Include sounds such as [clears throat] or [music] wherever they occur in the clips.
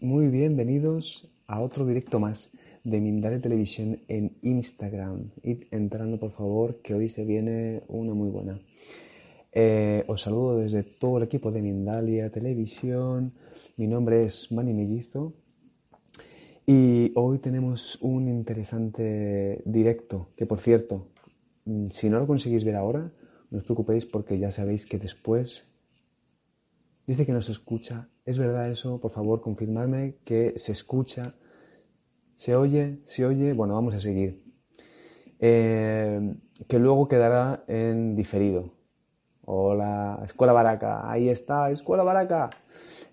Muy bien, muy bienvenidos a otro directo más de Mindalia Televisión en Instagram. Id entrando, por favor, que hoy se viene una muy buena. Eh, os saludo desde todo el equipo de Mindalia Televisión. Mi nombre es Manny Mellizo. Y hoy tenemos un interesante directo, que por cierto, mm, si no lo conseguís ver ahora, no os preocupéis porque ya sabéis que después dice que no se escucha ¿Es verdad eso? Por favor, confirmadme que se escucha, se oye, se oye. Bueno, vamos a seguir. Eh, que luego quedará en diferido. Hola, Escuela Baraca. Ahí está, Escuela Baraca.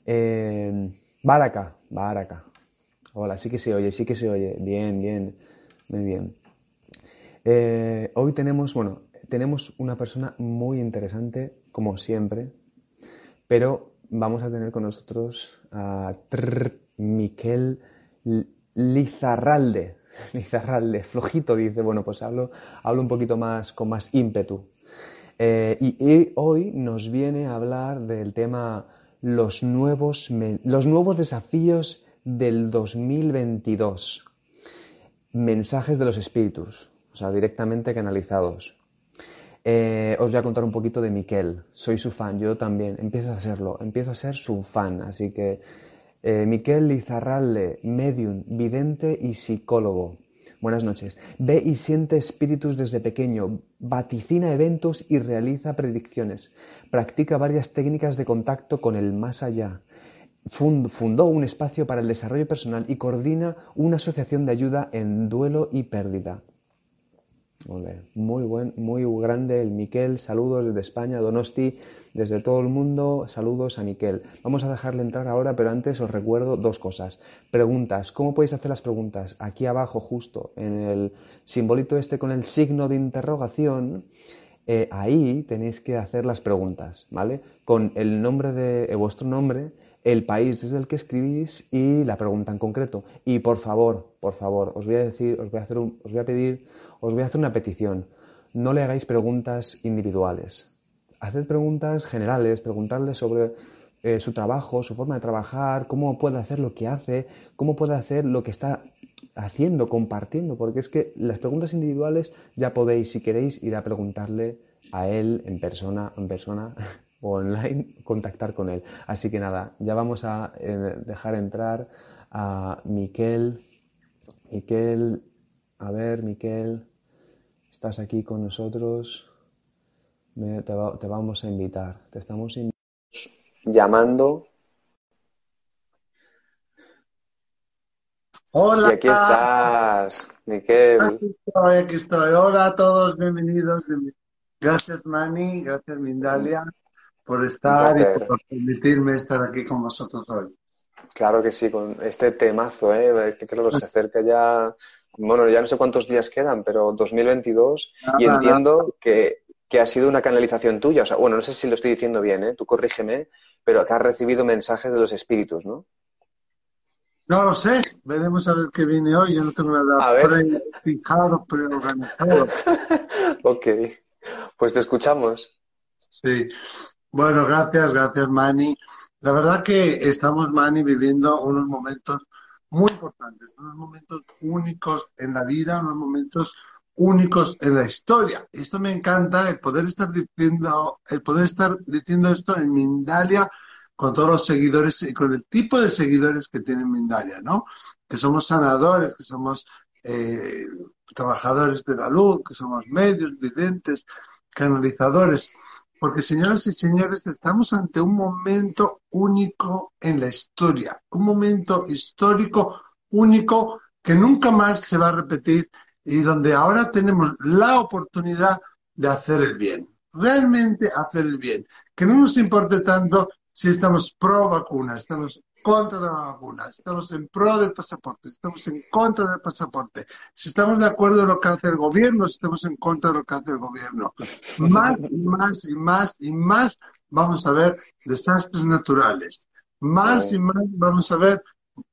Eh, Baraca, Baraca. Hola, sí que se oye, sí que se oye. Bien, bien, muy bien. Eh, hoy tenemos, bueno, tenemos una persona muy interesante, como siempre, pero vamos a tener con nosotros a Miquel Lizarralde. [laughs] Lizarralde, flojito, dice, bueno, pues hablo, hablo un poquito más, con más ímpetu. Eh, y, hoy nos viene a hablar del tema los nuevos, los nuevos desafíos del 2022. Mensajes de los espíritus, o sea, directamente canalizados. Eh, os voy a contar un poquito de Miquel. Soy su fan, yo también. Empiezo a serlo, empiezo a ser su fan. Así que eh, Miquel Lizarralde, medium, vidente y psicólogo. Buenas noches. Ve y siente espíritus desde pequeño, vaticina eventos y realiza predicciones. Practica varias técnicas de contacto con el más allá. Fundó un espacio para el desarrollo personal y coordina una asociación de ayuda en duelo y pérdida. Muy buen, muy grande el Miquel. Saludos desde España, Donosti, desde todo el mundo. Saludos a Miquel. Vamos a dejarle entrar ahora, pero antes os recuerdo dos cosas. Preguntas. ¿Cómo podéis hacer las preguntas? Aquí abajo, justo en el simbolito este con el signo de interrogación. Eh, ahí tenéis que hacer las preguntas, ¿vale? Con el nombre de eh, vuestro nombre, el país desde el que escribís y la pregunta en concreto. Y por favor, por favor, os voy a decir, os voy a hacer os voy a pedir os voy a hacer una petición. No le hagáis preguntas individuales. Haced preguntas generales, preguntarle sobre eh, su trabajo, su forma de trabajar, cómo puede hacer lo que hace, cómo puede hacer lo que está haciendo, compartiendo, porque es que las preguntas individuales ya podéis, si queréis, ir a preguntarle a él en persona, en persona [laughs] o online, contactar con él. Así que nada, ya vamos a eh, dejar entrar a Miquel. Miquel, a ver, Miquel, estás aquí con nosotros, te, vamos a invitar, te estamos llamando. Hola. Y aquí estás, Miquel. Aquí estoy, aquí estoy. Hola a todos, bienvenidos. Gracias, Mani, gracias, Mindalia, por estar y por permitirme estar aquí con vosotros hoy. Claro que sí, con este temazo, ¿eh? es que creo que se acerca ya bueno, ya no sé cuántos días quedan, pero 2022, y entiendo Que, ha sido una canalización tuya. O sea, bueno, no sé si lo estoy diciendo bien, ¿eh? tú corrígeme, pero que has recibido mensajes de los espíritus, ¿no? No lo sé, veremos a ver qué viene hoy. Yo no tengo nada prefijado, preorganizado. [laughs] ok, pues te escuchamos. Sí, bueno, gracias, gracias, Manny. La verdad que estamos, Manny, viviendo unos momentos muy importantes, unos momentos únicos en la vida, unos momentos únicos en la historia. Esto me encanta, el poder estar diciendo, el poder estar diciendo esto en Mindalia con todos los seguidores y con el tipo de seguidores que tiene Mindalia, ¿no? Que somos sanadores, que somos eh, trabajadores de la luz, que somos medios, videntes, canalizadores. Porque señoras y señores, estamos ante un momento único en la historia, un momento histórico único que nunca más se va a repetir y donde ahora tenemos la oportunidad de hacer el bien, realmente hacer el bien, que no nos importe tanto si estamos pro vacuna, estamos contra la vacuna, estamos en pro del pasaporte, estamos en contra del pasaporte, si estamos de acuerdo en lo que hace el gobierno, estamos en contra de lo que hace el gobierno. Más y más y más y más vamos a ver desastres naturales. Más y más vamos a ver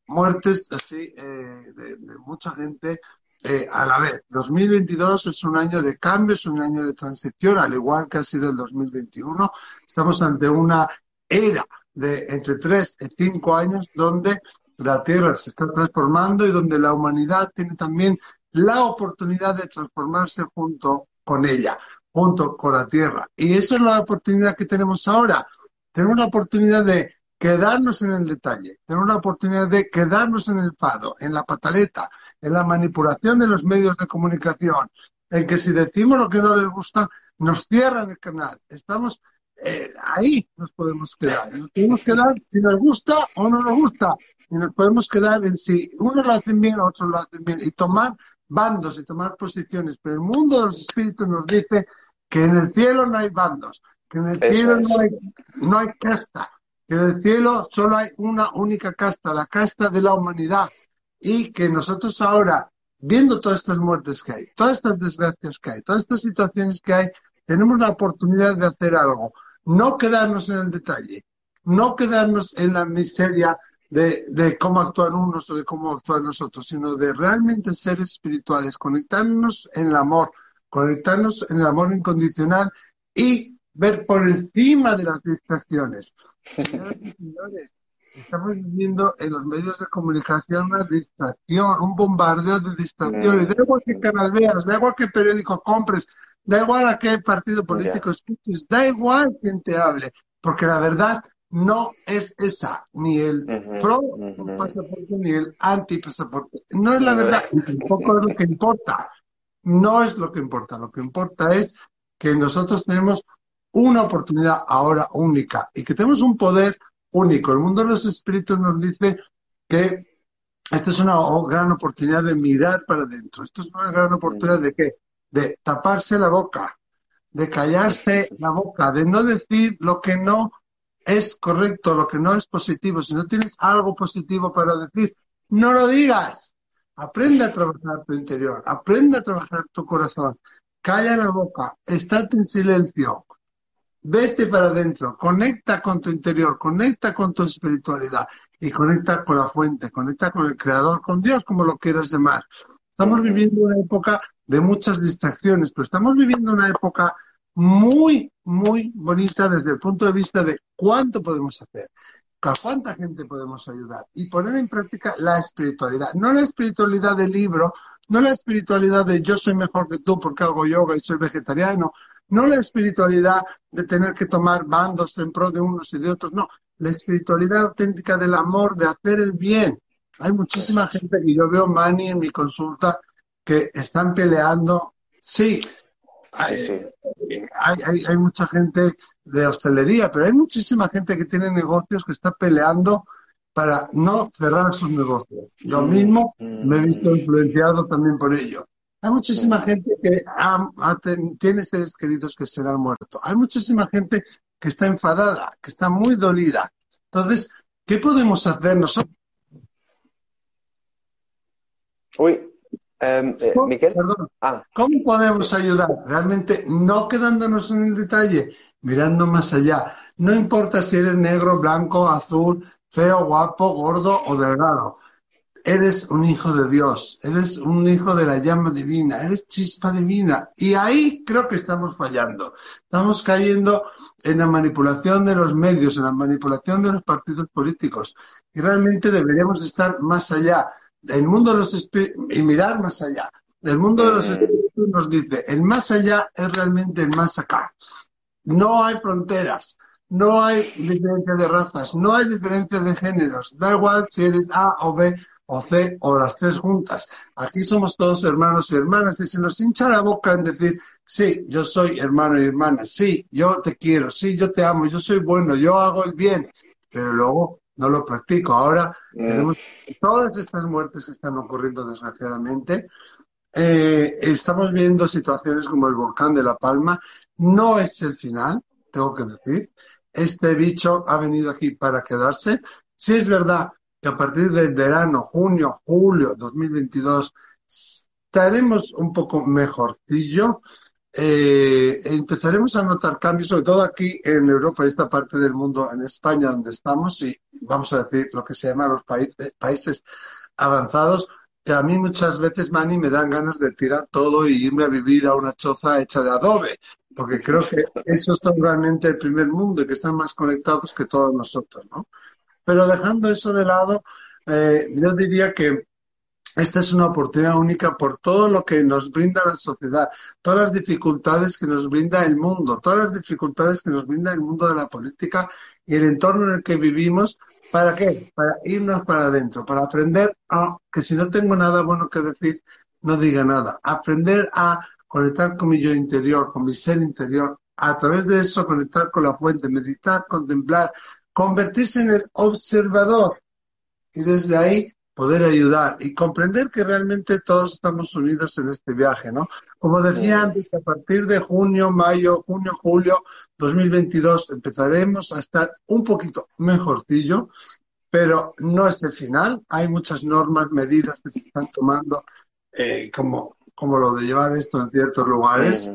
muertes así eh, de, mucha gente eh, a la vez. 2022 es un año de cambio, es un año de transición, al igual que ha sido el 2021. Estamos ante una era de entre tres y cinco años donde la Tierra se está transformando y donde la humanidad tiene también la oportunidad de transformarse junto con ella, junto con la Tierra. Y esa es la oportunidad que tenemos ahora. Tenemos la oportunidad de quedarnos en el detalle, tenemos la oportunidad de quedarnos en el fado, en la pataleta, en la manipulación de los medios de comunicación, en que si decimos lo que no les gusta, nos cierran el canal. Estamos eh, ahí nos podemos quedar. Nos podemos quedar si nos gusta o no nos gusta. Y nos podemos quedar en si unos lo hacen bien, otros lo hacen bien. Y tomar bandos y tomar posiciones. Pero el mundo de los espíritus nos dice que en el cielo no hay bandos, que en el cielo no, hay, no hay casta, que en el cielo solo hay una única casta, la casta de la humanidad. Y que nosotros ahora, viendo todas estas muertes que hay, todas estas desgracias que hay, todas estas situaciones que hay, tenemos la oportunidad de hacer algo no quedarnos en el detalle, no quedarnos en la miseria de, cómo actúan unos o de cómo actúan nosotros, sino de realmente ser espirituales, conectarnos en el amor, conectarnos en el amor incondicional y ver por encima de las distracciones. Señoras y señores, estamos viviendo en los medios de comunicación una distracción, un bombardeo de distracciones. Da igual qué canal veas, da igual qué periódico compres, Da igual a qué partido político escuches, da igual quién te hable, porque la verdad no es esa, ni el pro pasaporte ni el anti pasaporte. No es la verdad, y tampoco es lo que importa. No es lo que importa, lo que importa es que nosotros tenemos una oportunidad ahora única y que tenemos un poder único. El mundo de los espíritus nos dice que esta es una gran oportunidad de mirar para adentro. Esto es una gran oportunidad de qué? De taparse la boca, de callarse la boca, de no decir lo que no es correcto, lo que no es positivo. Si no tienes algo positivo para decir, no lo digas. Aprende a trabajar tu interior, aprende a trabajar tu corazón. Calla la boca, estate en silencio, vete para adentro, conecta con tu interior, conecta con tu espiritualidad y conecta con la fuente, conecta con el creador, con Dios, como lo quieras llamar. Estamos viviendo una época de muchas distracciones, pero estamos viviendo una época muy, muy bonita desde el punto de vista de cuánto podemos hacer, a cuánta gente podemos ayudar y poner en práctica la espiritualidad. No la espiritualidad del libro, no la espiritualidad de yo soy mejor que tú porque hago yoga y soy vegetariano, no la espiritualidad de tener que tomar bandos en pro de unos y de otros, no, la espiritualidad auténtica del amor, de hacer el bien. Hay muchísima gente que yo veo, Mani, en mi consulta, que están peleando. Sí, hay, Hay, mucha gente de hostelería, pero hay muchísima gente que tiene negocios que está peleando para no cerrar sus negocios. Yo mm, mismo me he visto mm. influenciado también por ello. Hay muchísima mm. gente que tiene seres queridos que se han muerto. Hay muchísima gente que está enfadada, que está muy dolida. Entonces, ¿qué podemos hacer nosotros? Uy, Em, eh, ah. ¿Cómo podemos ayudar? Realmente no quedándonos en el detalle, mirando más allá. No importa si eres negro, blanco, azul, feo, guapo, gordo o delgado. Eres un hijo de Dios, eres un hijo de la llama divina, eres chispa divina. Y ahí creo que estamos fallando. Estamos cayendo en la manipulación de los medios, en la manipulación de los partidos políticos. Y realmente deberíamos estar más allá el mundo de los espíritus, y mirar más allá. El mundo de los espíritus nos dice, el más allá es realmente el más acá. No hay fronteras, no hay diferencia de razas, no hay diferencia de géneros. Da igual si eres A o B o C o las tres juntas. Aquí somos todos hermanos y hermanas y se nos hincha la boca en decir, sí, yo soy hermano y hermana, sí, yo te quiero, sí, yo te amo, yo soy bueno, yo hago el bien, pero luego no lo practico. Ahora mm. tenemos todas estas muertes que están ocurriendo desgraciadamente. Eh, estamos viendo situaciones como el volcán de La Palma. No es el final, tengo que decir. Este bicho ha venido aquí para quedarse. Si es verdad que a partir del verano, junio, julio 2022, estaremos un poco mejorcillo. Eh, empezaremos a notar cambios, sobre todo aquí en Europa, esta parte del mundo, en España, donde estamos, y vamos a decir lo que se llama los países, países avanzados, que a mí muchas veces, Manny, me dan ganas de tirar todo y irme a vivir a una choza hecha de adobe, porque creo que esos son realmente el primer mundo y que están más conectados que todos nosotros, ¿no? Pero dejando eso de lado, eh, yo diría que esta es una oportunidad única por todo lo que nos brinda la sociedad, todas las dificultades que nos brinda el mundo, todas las dificultades que nos brinda el mundo de la política y el entorno en el que vivimos. ¿Para qué? Para irnos para adentro, para aprender a que si no tengo nada bueno que decir, no diga nada. Aprender a conectar con mi yo interior, con mi ser interior, a través de eso conectar con la fuente, meditar, contemplar, convertirse en el observador y desde ahí poder ayudar y comprender que realmente todos estamos unidos en este viaje, ¿no? Como decía antes, a partir de junio, mayo, junio, julio 2022 empezaremos a estar un poquito mejorcillo, pero no es el final. Hay muchas normas, medidas que se están tomando, eh, como, como lo de llevar esto en ciertos lugares.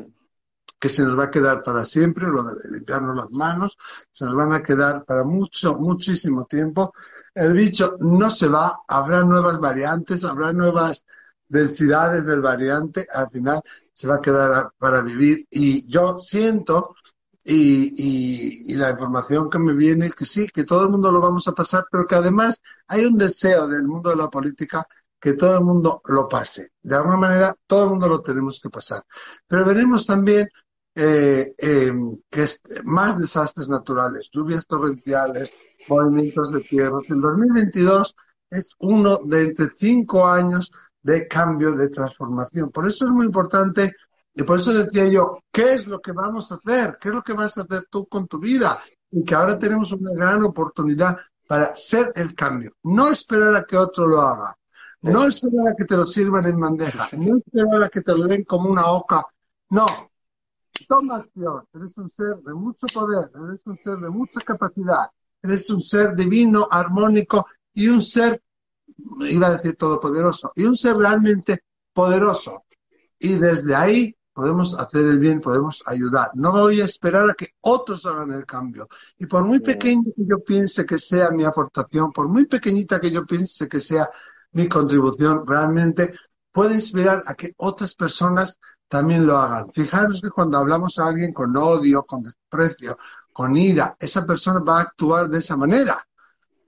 que se nos va a quedar para siempre, lo de limpiarnos las manos, se nos van a quedar para mucho, muchísimo tiempo el bicho no se va, habrá nuevas variantes, habrá nuevas densidades del variante, al final se va a quedar para vivir. Y yo siento, y, la información que me viene, que sí, que todo el mundo lo vamos a pasar, pero que además hay un deseo del mundo de la política que todo el mundo lo pase. De alguna manera, todo el mundo lo tenemos que pasar. Pero veremos también eh, eh, que más desastres naturales, lluvias torrenciales, movimientos de tierra. El 2022 es uno de entre cinco años de cambio, de transformación. Por eso es muy importante y por eso decía yo, ¿qué es lo que vamos a hacer? ¿Qué es lo que vas a hacer tú con tu vida? Y que ahora tenemos una gran oportunidad para ser el cambio. No esperar a que otro lo haga. No esperar a que te lo sirvan en bandeja. No esperar a que te lo den como una oca. No. Toma acción. Eres un ser de mucho poder. Eres un ser de mucha capacidad eres un ser divino, armónico y un ser, iba a decir todopoderoso, y un ser realmente poderoso. Y desde ahí podemos hacer el bien, podemos ayudar. No voy a esperar a que otros hagan el cambio. Y por muy pequeño que yo piense que sea mi aportación, por muy pequeñita que yo piense que sea mi contribución, realmente puede inspirar a que otras personas también lo hagan. Fijaros que cuando hablamos a alguien con odio, con desprecio, con ira, esa persona va a actuar de esa manera.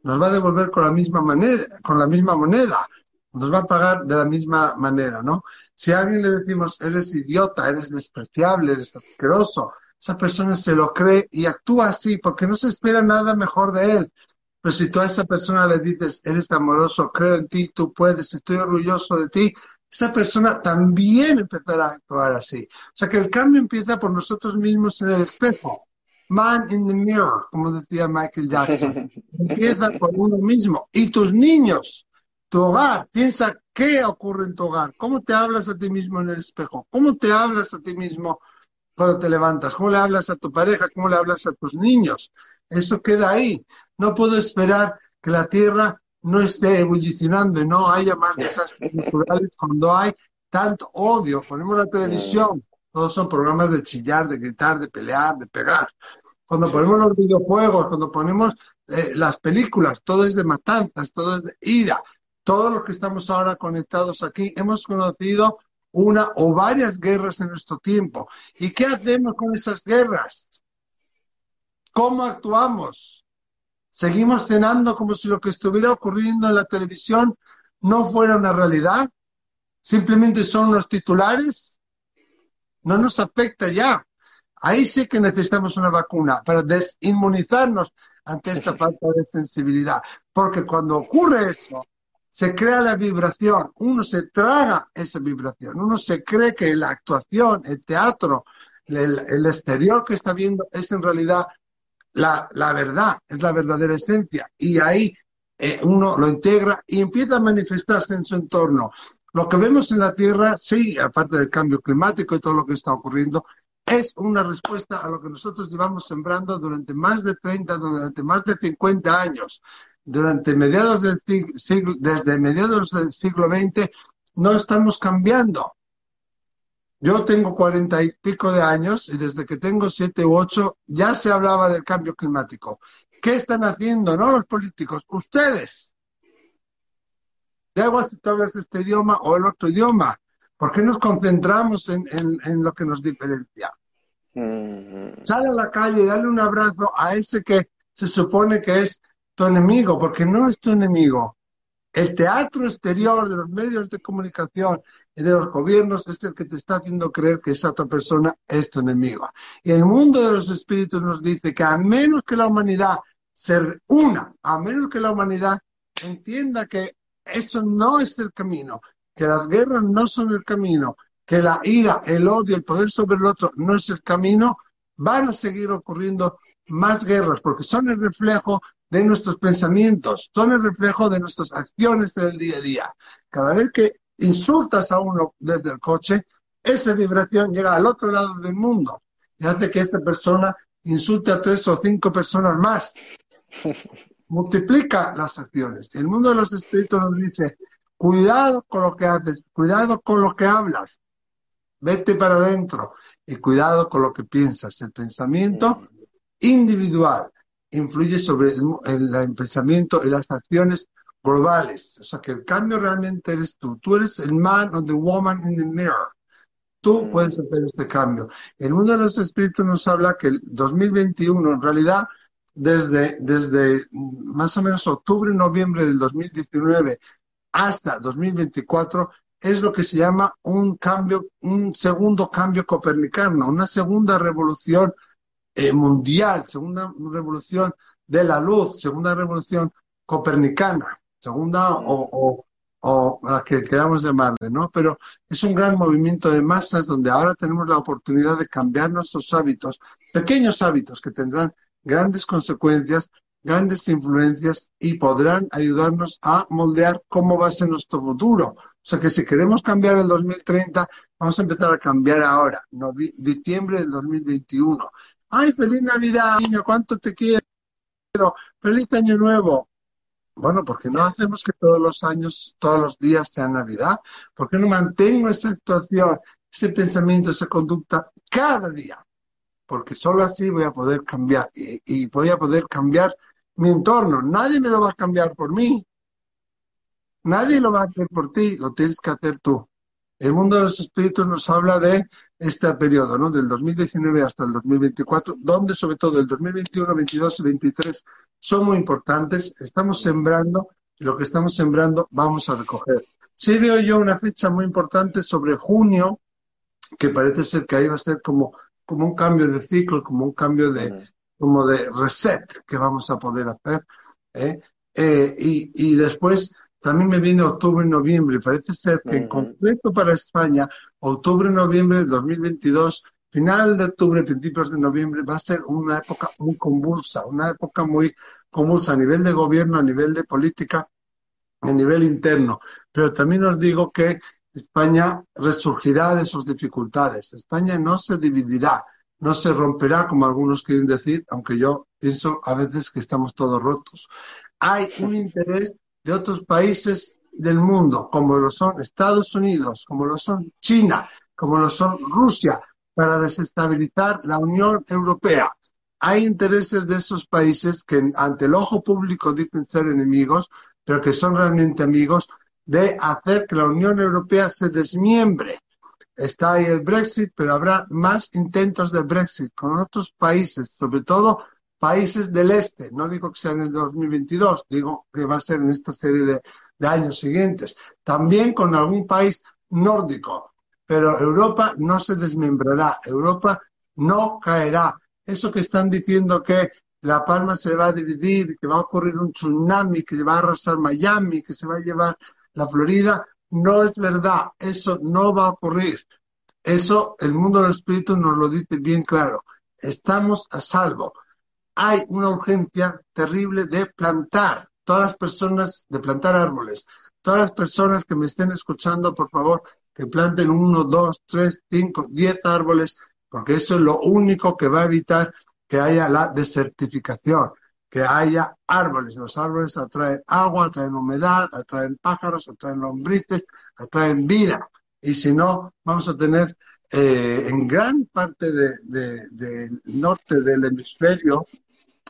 Nos va a devolver con la misma manera, con la misma moneda. Nos va a pagar de la misma manera, ¿no? Si a alguien le decimos, eres idiota, eres despreciable, eres asqueroso, esa persona se lo cree y actúa así porque no se espera nada mejor de él. Pero si tú a esa persona le dices, eres amoroso, creo en ti, tú puedes, estoy orgulloso de ti, esa persona también empezará a actuar así. O sea que el cambio empieza por nosotros mismos en el espejo. Man in the mirror, como decía Michael Jackson. Empieza por uno mismo. Y tus niños, tu hogar, piensa qué ocurre en tu hogar, cómo te hablas a ti mismo en el espejo, cómo te hablas a ti mismo cuando te levantas, cómo le hablas a tu pareja, cómo le hablas a tus niños. Eso queda ahí. No puedo esperar que la tierra no esté evolucionando y no haya más desastres [laughs] naturales cuando hay tanto odio. Ponemos la televisión, todos son programas de chillar, de gritar, de pelear, de pegar. Cuando ponemos los videojuegos, cuando ponemos eh, las películas, todo es de matanzas, todo es de ira. Todos los que estamos ahora conectados aquí hemos conocido una o varias guerras en nuestro tiempo. ¿Y qué hacemos con esas guerras? ¿Cómo actuamos? ¿Seguimos cenando como si lo que estuviera ocurriendo en la televisión no fuera una realidad? ¿Simplemente son los titulares? No nos afecta ya. Ahí sí que necesitamos una vacuna para desinmunizarnos ante esta falta de sensibilidad. Porque cuando ocurre eso, se crea la vibración, uno se traga esa vibración, uno se cree que la actuación, el teatro, el, exterior que está viendo es en realidad la, verdad, es la verdadera esencia. Y ahí eh, uno lo integra y empieza a manifestarse en su entorno. Lo que vemos en la Tierra, sí, aparte del cambio climático y todo lo que está ocurriendo, es una respuesta a lo que nosotros llevamos sembrando durante más de 30, durante más de 50 años. Durante mediados del siglo, desde mediados del siglo XX, no estamos cambiando. Yo tengo cuarenta y pico de años y desde que tengo siete u ocho ya se hablaba del cambio climático. ¿Qué están haciendo? No los políticos, ustedes. Da igual si tú hablas este idioma o el otro idioma. ¿Por qué nos concentramos en, lo que nos diferencia? Mm-hmm. Sale a la calle y dale un abrazo a ese que se supone que es tu enemigo, porque no es tu enemigo. El teatro exterior de los medios de comunicación y de los gobiernos es el que te está haciendo creer que esa otra persona es tu enemigo. Y el mundo de los espíritus nos dice que a menos que la humanidad se una, a menos que la humanidad entienda que eso no es el camino, que las guerras no son el camino, que la ira, el odio, el poder sobre el otro no es el camino, van a seguir ocurriendo más guerras, porque son el reflejo de nuestros pensamientos, son el reflejo de nuestras acciones en el día a día. Cada vez que insultas a uno desde el coche, esa vibración llega al otro lado del mundo y hace que esa persona insulte a tres o cinco personas más. [laughs] Multiplica las acciones. El mundo de los espíritus nos dice, cuidado con lo que haces, cuidado con lo que hablas, vete para adentro y cuidado con lo que piensas. El pensamiento individual influye sobre el, pensamiento y las acciones globales. O sea, que el cambio realmente eres tú. Tú eres el man o the woman in the mirror. Tú mm. puedes hacer este cambio. El mundo de los espíritus nos habla que el 2021, en realidad, desde, desde más o menos octubre, noviembre del 2019 hasta 2024, es lo que se llama un cambio, un segundo cambio copernicano, una segunda revolución eh, mundial, segunda revolución de la luz, segunda revolución copernicana, segunda o, o, la que queramos llamarle, ¿no? Pero es un gran movimiento de masas donde ahora tenemos la oportunidad de cambiar nuestros hábitos, pequeños hábitos que tendrán grandes consecuencias, grandes influencias y podrán ayudarnos a moldear cómo va a ser nuestro futuro. O sea que si queremos cambiar el 2030, vamos a empezar a cambiar ahora, diciembre del 2021. Ay, feliz Navidad, niño, cuánto te quiero. Feliz Año Nuevo. Bueno, porque no hacemos que todos los años, todos los días sean Navidad? ¿Por qué no mantengo esa situación, ese pensamiento, esa conducta cada día? Porque solo así voy a poder cambiar y voy a poder cambiar mi entorno. Nadie me lo va a cambiar por mí. Nadie lo va a hacer por ti, lo tienes que hacer tú. El mundo de los espíritus nos habla de este periodo, ¿no? Del 2019 hasta el 2024, donde sobre todo el 2021, 22 y 23 son muy importantes. Estamos sembrando y lo que estamos sembrando vamos a recoger. Sí veo yo una fecha muy importante sobre junio, que parece ser que ahí va a ser como, como un cambio de ciclo, como un cambio de, como de reset que vamos a poder hacer. ¿eh? Eh, y, y después también me viene octubre y noviembre. Parece ser que en concreto para España, octubre y noviembre de 2022, final de octubre, principios de noviembre, va a ser una época muy convulsa, una época muy convulsa a nivel de gobierno, a nivel de política, a nivel interno. Pero también os digo que España resurgirá de sus dificultades. España no se dividirá, no se romperá, como algunos quieren decir, aunque yo pienso a veces que estamos todos rotos. Hay un interés de otros países del mundo, como lo son Estados Unidos, como lo son China, como lo son Rusia, para desestabilizar la Unión Europea. Hay intereses de esos países que ante el ojo público dicen ser enemigos, pero que son realmente amigos, de hacer que la Unión Europea se desmiembre. Está ahí el Brexit, pero habrá más intentos de Brexit con otros países, sobre todo países del este. No digo que sea en el 2022, digo que va a ser en esta serie de, años siguientes. También con algún país nórdico. Pero Europa no se desmembrará, Europa no caerá. Eso que están diciendo que La Palma se va a dividir, que va a ocurrir un tsunami, que va a arrasar Miami, que se va a llevar la Florida. No es verdad, eso no va a ocurrir. Eso el mundo del espíritu nos lo dice bien claro. Estamos a salvo. Hay una urgencia terrible de plantar, todas las personas, de plantar árboles. Todas las personas que me estén escuchando, por favor, que planten uno, dos, tres, cinco, diez árboles, porque eso es lo único que va a evitar que haya la desertificación, que haya árboles. Los árboles atraen agua, atraen humedad, atraen pájaros, atraen lombrices, atraen vida. Y si no, vamos a tener eh, en gran parte del norte del hemisferio,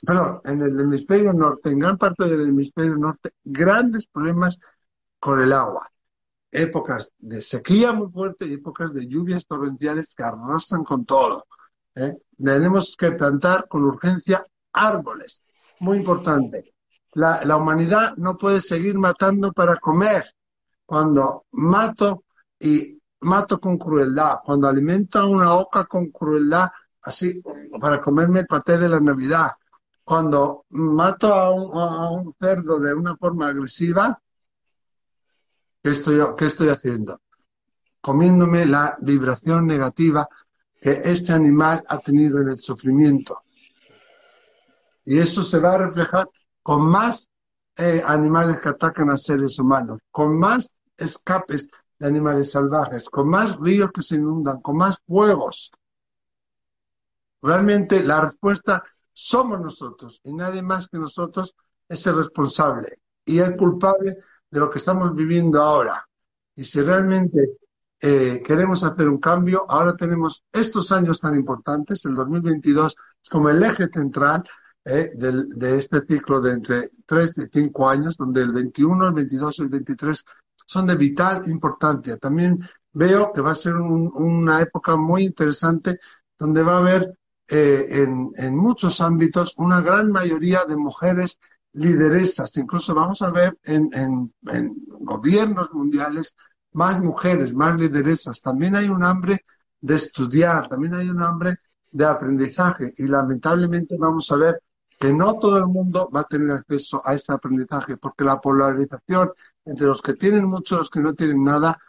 perdón, en el hemisferio norte, en gran parte del hemisferio norte, grandes problemas con el agua épocas de sequía muy fuerte y épocas de lluvias torrenciales que arrastran con todo. ¿eh? Tenemos que plantar con urgencia árboles. Muy importante. La, humanidad no puede seguir matando para comer. Cuando mato y mato con crueldad, cuando alimento a una oca con crueldad, así para comerme el paté de la Navidad, cuando mato a un, a un cerdo de una forma agresiva, ¿Qué estoy, qué estoy haciendo? Comiéndome la vibración negativa que ese animal ha tenido en el sufrimiento. Y eso se va a reflejar con más eh, animales que atacan a seres humanos, con más escapes de animales salvajes, con más ríos que se inundan, con más fuegos. Realmente la respuesta somos nosotros y nadie más que nosotros es el responsable y el culpable de lo que estamos viviendo ahora. Y si realmente eh, queremos hacer un cambio, ahora tenemos estos años tan importantes, el 2022 es como el eje central eh, de este ciclo de entre 3 y 5 años, donde el 21, el 22 y el 23 son de vital importancia. También veo que va a ser una época muy interesante donde va a haber eh, en, en muchos ámbitos una gran mayoría de mujeres lideresas, incluso vamos a ver en, en, gobiernos mundiales más mujeres, más lideresas. También hay un hambre de estudiar, también hay un hambre de aprendizaje y lamentablemente vamos a ver que no todo el mundo va a tener acceso a este aprendizaje porque la polarización entre los que tienen mucho y los que no tienen nada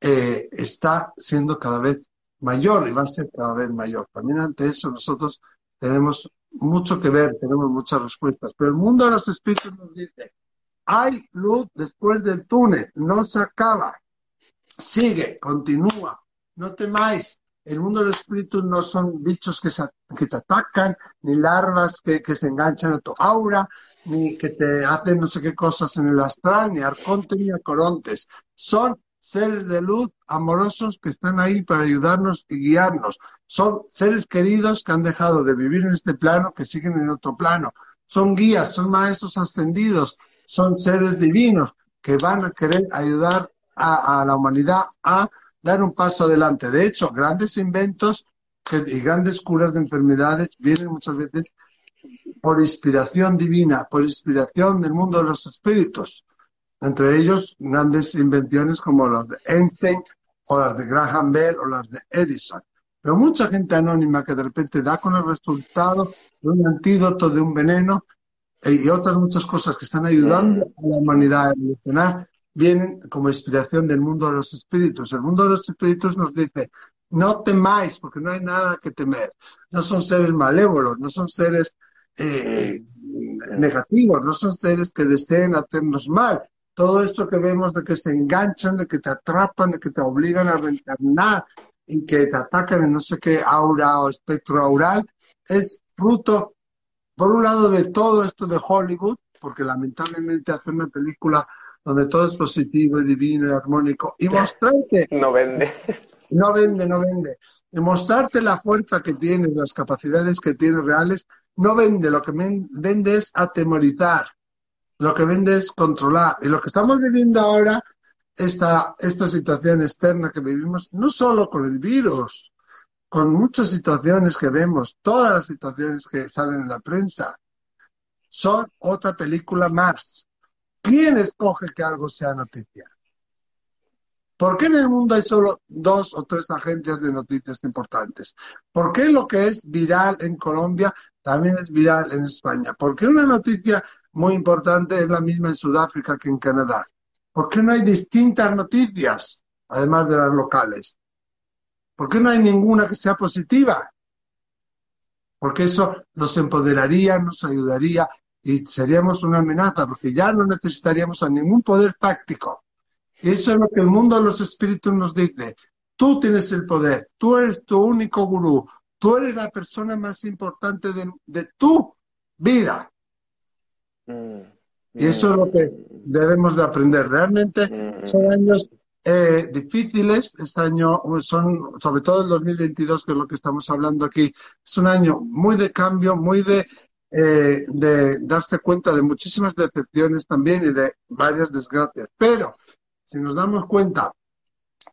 eh, está siendo cada vez mayor y va a ser cada vez mayor. También ante eso nosotros tenemos mucho que ver, tenemos muchas respuestas, pero el mundo de los espíritus nos dice, hay luz después del túnel, no se acaba, sigue, continúa, no temáis. El mundo de los espíritus no son bichos que, que te atacan, ni larvas que, que se enganchan a tu aura, ni que te hacen no sé qué cosas en el astral, ni arcontes ni acorontes. Son seres de luz amorosos que están ahí para ayudarnos y guiarnos. Son seres queridos que han dejado de vivir en este plano, que siguen en otro plano. Son guías, son maestros ascendidos, son seres divinos que van a querer ayudar a, la humanidad a dar un paso adelante. De hecho, grandes inventos y grandes curas de enfermedades vienen muchas veces por inspiración divina, por inspiración del mundo de los espíritus. Entre ellos, grandes invenciones como las de Einstein o las de Graham Bell o las de Edison. Pero mucha gente anónima que de repente da con el resultado de un antídoto, de un veneno eh, y otras muchas cosas que están ayudando a la humanidad a evolucionar, vienen como inspiración del mundo de los espíritus. El mundo de los espíritus nos dice, no temáis, porque no hay nada que temer. No son seres malévolos, no son seres eh, negativos, no son seres que deseen hacernos mal, todo esto que vemos de que se enganchan, de que te atrapan, de que te obligan a reencarnar y que te atacan en no sé qué aura o espectro aural, es fruto, por un lado, de todo esto de Hollywood, porque lamentablemente hacer una película donde todo es positivo y divino y armónico y mostrarte... No vende. No vende, no vende. Y mostrarte la fuerza que tienes, las capacidades que tienes reales, no vende. Lo que vende es atemorizar lo que vende es controlar. Y lo que estamos viviendo ahora, esta, esta situación externa que vivimos, no solo con el virus, con muchas situaciones que vemos, todas las situaciones que salen en la prensa, son otra película más. ¿Quién escoge que algo sea noticia? ¿Por qué en el mundo hay solo dos o tres agencias de noticias importantes? ¿Por qué lo que es viral en Colombia también es viral en España? ¿Por qué una noticia muy importante es la misma en Sudáfrica que en Canadá? ¿Por qué no hay distintas noticias, además de las locales? ¿Por qué no hay ninguna que sea positiva? Porque eso nos empoderaría, nos ayudaría y seríamos una amenaza, porque ya no necesitaríamos a ningún poder fáctico. Y eso es lo que el mundo de los espíritus nos dice. Tú tienes el poder, tú eres tu único gurú, tú eres la persona más importante de, tu vida. Mm. Y eso es lo que debemos de aprender. Realmente mm. son años eh, difíciles, este año son, sobre todo el 2022, que es lo que estamos hablando aquí, es un año muy de cambio, muy de, eh, de darse cuenta de muchísimas decepciones también y de varias desgracias. Pero si nos damos cuenta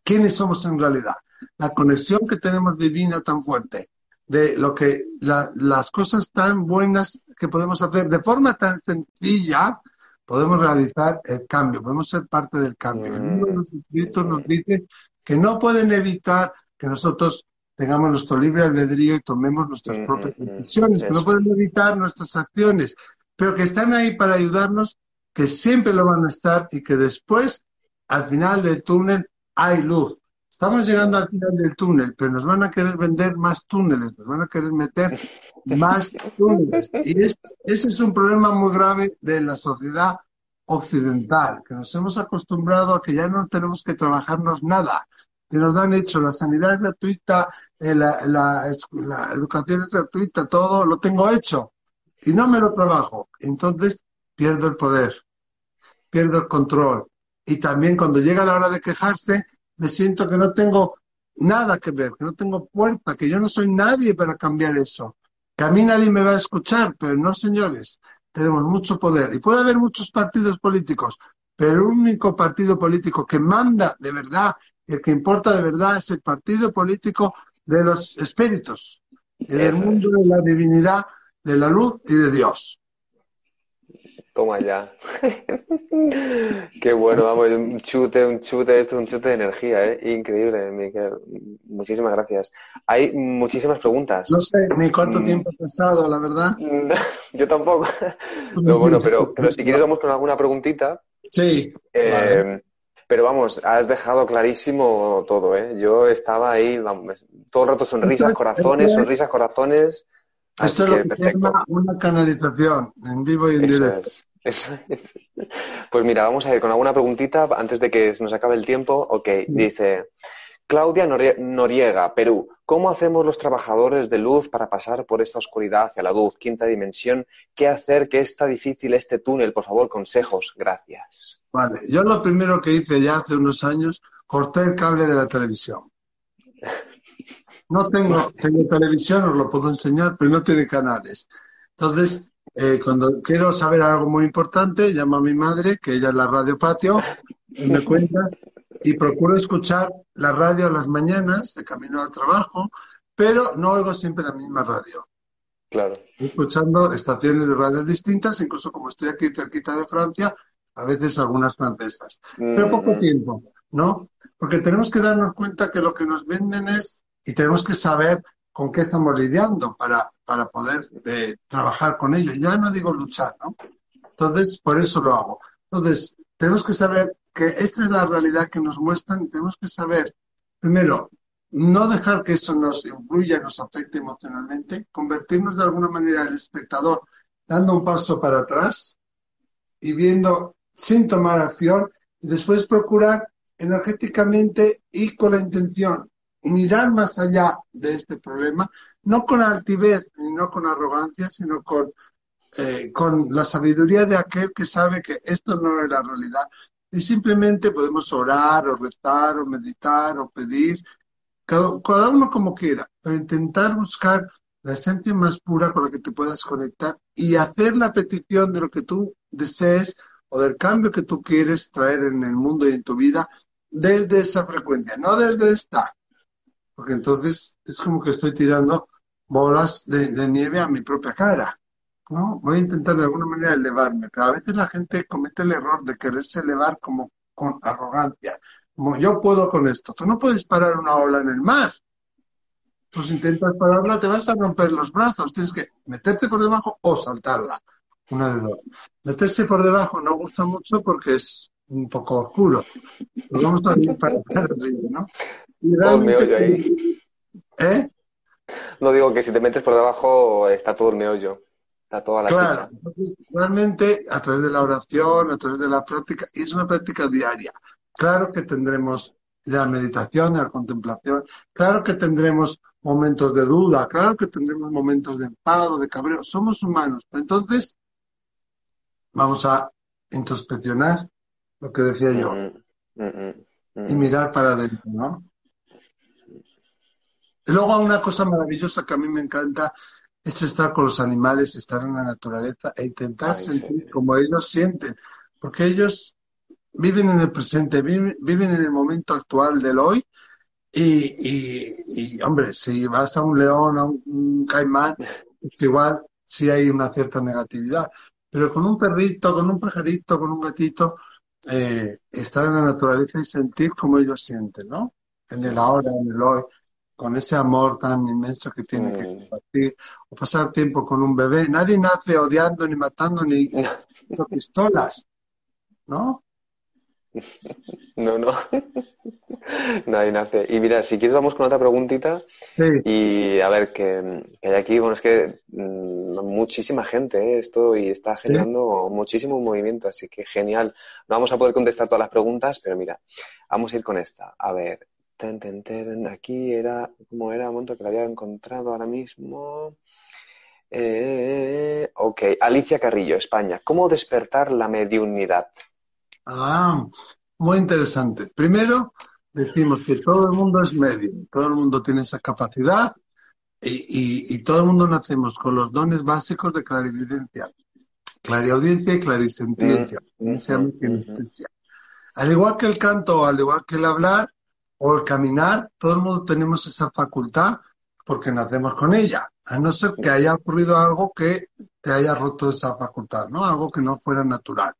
quiénes somos en realidad, la conexión que tenemos divina tan fuerte, de lo que las cosas tan buenas que podemos hacer de forma tan sencilla, podemos realizar el cambio, podemos ser parte del cambio. El mundo de los espíritus nos dice que no pueden evitar que nosotros tengamos nuestro libre albedrío y tomemos nuestras propias decisiones, que no pueden evitar nuestras acciones, pero que están ahí para ayudarnos, que siempre lo van a estar y que después al final del túnel hay luz. Estamos llegando al final del túnel, pero nos van a querer vender más túneles, nos van a querer meter [laughs] más túneles. Y ese es un problema muy grave de la sociedad occidental, que nos hemos acostumbrado a que ya no tenemos que trabajarnos nada, que nos han hecho la sanidad gratuita, eh, la, la educación es gratuita, todo lo tengo hecho. Y no me lo trabajo. Entonces pierdo el poder, pierdo el control, y también cuando llega la hora de quejarse, me siento que no tengo nada que ver, que no tengo fuerza, que yo no soy nadie para cambiar eso, que a mí nadie me va a escuchar, pero no, señores, tenemos mucho poder. Y puede haber muchos partidos políticos, pero el único partido político que manda de verdad el que importa de verdad es el partido político de los espíritus, del mundo de la divinidad, de la luz y de Dios. Toma ya. [laughs] Qué bueno, vamos, un chute, un chute, esto un chute de energía, ¿eh? Increíble, Miguel. Muchísimas gracias. Hay muchísimas preguntas. No sé ni cuánto mm. tiempo ha pasado, la verdad. [laughs] Yo tampoco. [laughs] No, bueno, pero, pero si quieres vamos con alguna preguntita. Sí. Eh, pero vamos, has dejado clarísimo todo, ¿eh? Yo estaba ahí, vamos, todo el rato sonrisas, corazones, sonrisas, corazones. Esto es lo que se llama una canalización, en vivo y en directo. Pues mira, vamos a ir con alguna preguntita antes de que nos acabe el tiempo. Ok, dice Claudia Noriega, Perú. ¿Cómo hacemos los trabajadores de luz para pasar por esta oscuridad hacia la luz? Quinta dimensión. ¿Qué hacer que está difícil este túnel? Por favor, consejos. Gracias. Vale, yo lo primero que hice ya hace unos años, corté el cable de la televisión. No tengo, tengo televisión, os lo puedo enseñar, pero no tiene canales. Entonces, eh, cuando quiero saber algo muy importante, llamo a mi madre, que ella es la radio patio, me cuenta, y procuro escuchar la radio a las mañanas, de camino al trabajo, pero no oigo siempre la misma radio. Claro. Escuchando estaciones de radio distintas, incluso como estoy aquí cerquita de Francia, a veces algunas francesas. Pero poco mm. tiempo, ¿no? Porque tenemos que darnos cuenta que lo que nos venden es, y tenemos que saber con qué estamos lidiando para, para poder eh, trabajar con ello. Ya no digo luchar, ¿no? Entonces, por eso lo hago. Entonces, tenemos que saber que esta es la realidad que nos muestran tenemos que saber, primero, no dejar que eso nos influya, nos afecte emocionalmente, convertirnos de alguna manera en espectador, dando un paso para atrás y viendo sin tomar acción y después procurar energéticamente y con la intención mirar más allá de este problema, no con altivez ni no con arrogancia, sino con, eh, con la sabiduría de aquel que sabe que esto no es la realidad. Y simplemente podemos orar o rezar o meditar o pedir, cada, cada uno como quiera, pero intentar buscar la esencia más pura con la que te puedas conectar y hacer la petición de lo que tú desees o del cambio que tú quieres traer en el mundo y en tu vida desde esa frecuencia, no desde esta, porque entonces es como que estoy tirando bolas de, nieve a mi propia cara. ¿No? Voy a intentar de alguna manera elevarme, pero a veces la gente comete el error de quererse elevar como con arrogancia. como yo puedo con esto. Tú no puedes parar una ola en el mar. Pues intentas pararla, te vas a romper los brazos. Tienes que meterte por debajo o saltarla. Una de dos. Meterse por debajo no gusta mucho porque es un poco oscuro. Vamos a ir para el río, ¿no? Y todo el ahí. ¿Eh? No digo que si te metes por debajo está todo el meollo. Está toda la claro, realmente a través de la oración, a través de la práctica, y es una práctica diaria. Claro que tendremos la meditación, la contemplación, claro que tendremos momentos de duda, claro que tendremos momentos de enfado, de cabreo, somos humanos. Entonces, vamos a introspeccionar lo que decía yo mm, mm, mm, y mirar para adentro, ¿no? Y luego una cosa maravillosa que a mí me encanta es estar con los animales, estar en la naturaleza e intentar sentir como ellos sienten, porque ellos viven en el presente, viven, en el momento actual del hoy y, hombre, si vas a un león, a un, caimán, igual sí hay una cierta negatividad, pero con un perrito, con un pajarito, con un gatito, eh, estar en la naturaleza y sentir como ellos sienten, ¿no? En el ahora, en el hoy con ese amor tan inmenso que tiene que mm. compartir, o pasar tiempo con un bebé. Nadie nace odiando, ni matando, ni con [laughs] pistolas, ¿no? No, no. Nadie nace. Y mira, si quieres vamos con otra preguntita. Sí. Y a ver, que, hay aquí, bueno, es que mm, muchísima gente, ¿eh? esto y está generando muchísimo movimiento, así que genial. No vamos a poder contestar todas las preguntas, pero mira, vamos a ir con esta. A ver, Aquí era, como era, monto que la había encontrado ahora mismo. Eh, ok, Alicia Carrillo, España. ¿Cómo despertar la mediunidad? Ah, muy interesante. Primero, decimos que todo el mundo es medium, todo el mundo tiene esa capacidad y, todo el mundo nacemos con los dones básicos de clarividencia, clariaudiencia y clarisentiencia. Mm, mm, mm, al igual que el canto, al igual que el hablar, o el caminar, todo el mundo tenemos esa facultad porque nacemos con ella, a no ser que haya ocurrido algo que te haya roto esa facultad, ¿no? Algo que no fuera natural.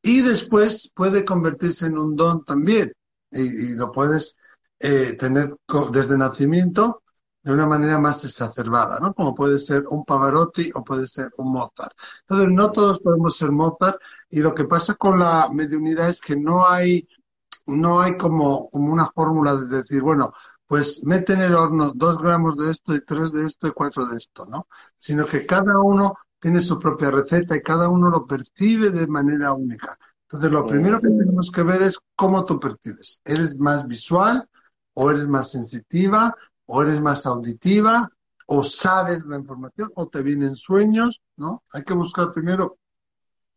Y después puede convertirse en un don también, y, lo puedes eh, tener desde nacimiento de una manera más exacerbada, ¿no? Como puede ser un Pavarotti o puede ser un Mozart. Entonces, no todos podemos ser Mozart, y lo que pasa con la mediunidad es que no hay no hay como, como una fórmula de decir, bueno, pues mete en el horno dos gramos de esto y tres de esto y cuatro de esto, ¿no? Sino que cada uno tiene su propia receta y cada uno lo percibe de manera única. Entonces, lo primero que tenemos que ver es cómo tú percibes. ¿Eres más visual o eres más sensitiva o eres más auditiva o sabes la información o te vienen sueños, ¿no? Hay que buscar primero